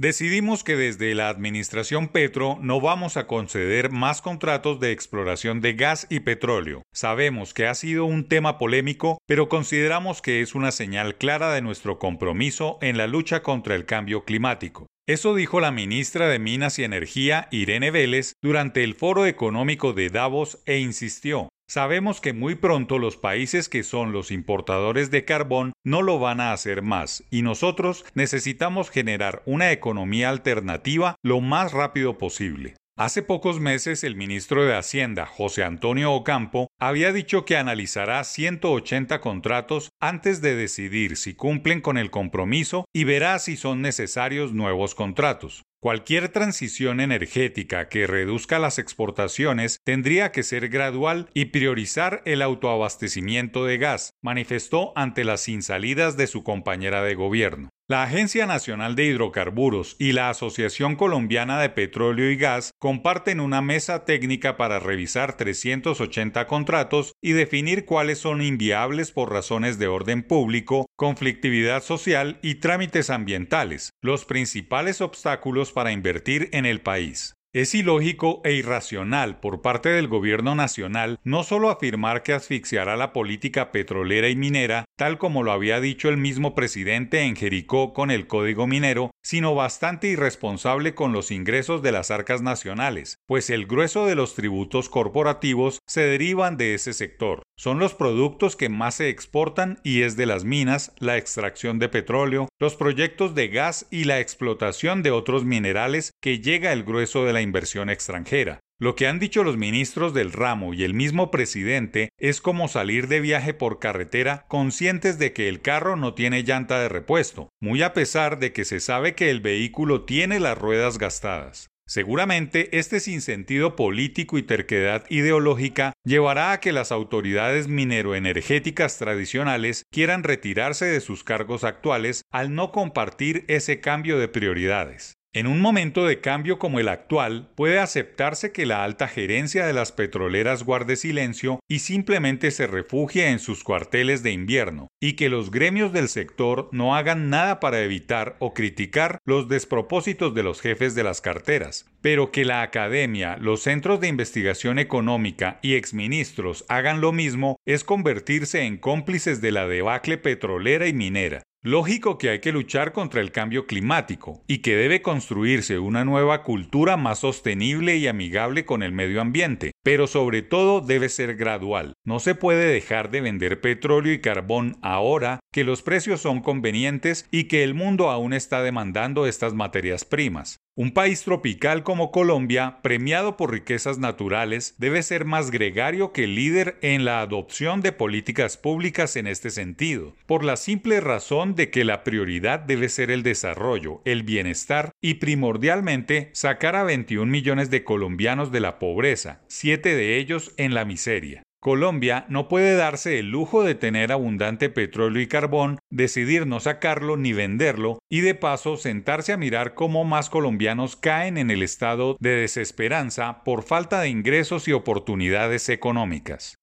Decidimos que desde la administración Petro no vamos a conceder más contratos de exploración de gas y petróleo. Sabemos que ha sido un tema polémico, pero consideramos que es una señal clara de nuestro compromiso en la lucha contra el cambio climático. Eso dijo la ministra de Minas y Energía, Irene Vélez, durante el Foro Económico de Davos e insistió, Sabemos que muy pronto los países que son los importadores de carbón no lo van a hacer más y nosotros necesitamos generar una economía alternativa lo más rápido posible. Hace pocos meses el ministro de Hacienda, José Antonio Ocampo, había dicho que analizará 180 contratos antes de decidir si cumplen con el compromiso y verá si son necesarios nuevos contratos. Cualquier transición energética que reduzca las exportaciones tendría que ser gradual y priorizar el autoabastecimiento de gas, manifestó ante las insalidas de su compañera de gobierno. La Agencia Nacional de Hidrocarburos y la Asociación Colombiana de Petróleo y Gas comparten una mesa técnica para revisar 380 contratos y definir cuáles son inviables por razones de orden público, conflictividad social y trámites ambientales, los principales obstáculos para invertir en el país. Es ilógico e irracional por parte del gobierno nacional no solo afirmar que asfixiará la política petrolera y minera, tal como lo había dicho el mismo presidente en Jericó con el Código Minero, sino bastante irresponsable con los ingresos de las arcas nacionales, pues el grueso de los tributos corporativos se derivan de ese sector. Son los productos que más se exportan y es de las minas, la extracción de petróleo, los proyectos de gas y la explotación de otros minerales que llega el grueso de la inversión extranjera. Lo que han dicho los ministros del ramo y el mismo presidente es como salir de viaje por carretera conscientes de que el carro no tiene llanta de repuesto, muy a pesar de que se sabe que el vehículo tiene las ruedas gastadas. Seguramente este sinsentido político y terquedad ideológica llevará a que las autoridades mineroenergéticas tradicionales quieran retirarse de sus cargos actuales al no compartir ese cambio de prioridades. En un momento de cambio como el actual, puede aceptarse que la alta gerencia de las petroleras guarde silencio y simplemente se refugie en sus cuarteles de invierno, y que los gremios del sector no hagan nada para evitar o criticar los despropósitos de los jefes de las carteras, pero que la academia, los centros de investigación económica y exministros hagan lo mismo es convertirse en cómplices de la debacle petrolera y minera. Lógico que hay que luchar contra el cambio climático y que debe construirse una nueva cultura más sostenible y amigable con el medio ambiente, pero sobre todo debe ser gradual. No se puede dejar de vender petróleo y carbón ahora que los precios son convenientes y que el mundo aún está demandando estas materias primas. Un país tropical como Colombia, premiado por riquezas naturales, debe ser más gregario que líder en la adopción de políticas públicas en este sentido, por la simple razón de que la prioridad debe ser el desarrollo, el bienestar y primordialmente sacar a 21 millones de colombianos de la pobreza, siete de ellos en la miseria. Colombia no puede darse el lujo de tener abundante petróleo y carbón, decidir no sacarlo ni venderlo y de paso sentarse a mirar cómo más colombianos caen en el estado de desesperanza por falta de ingresos y oportunidades económicas.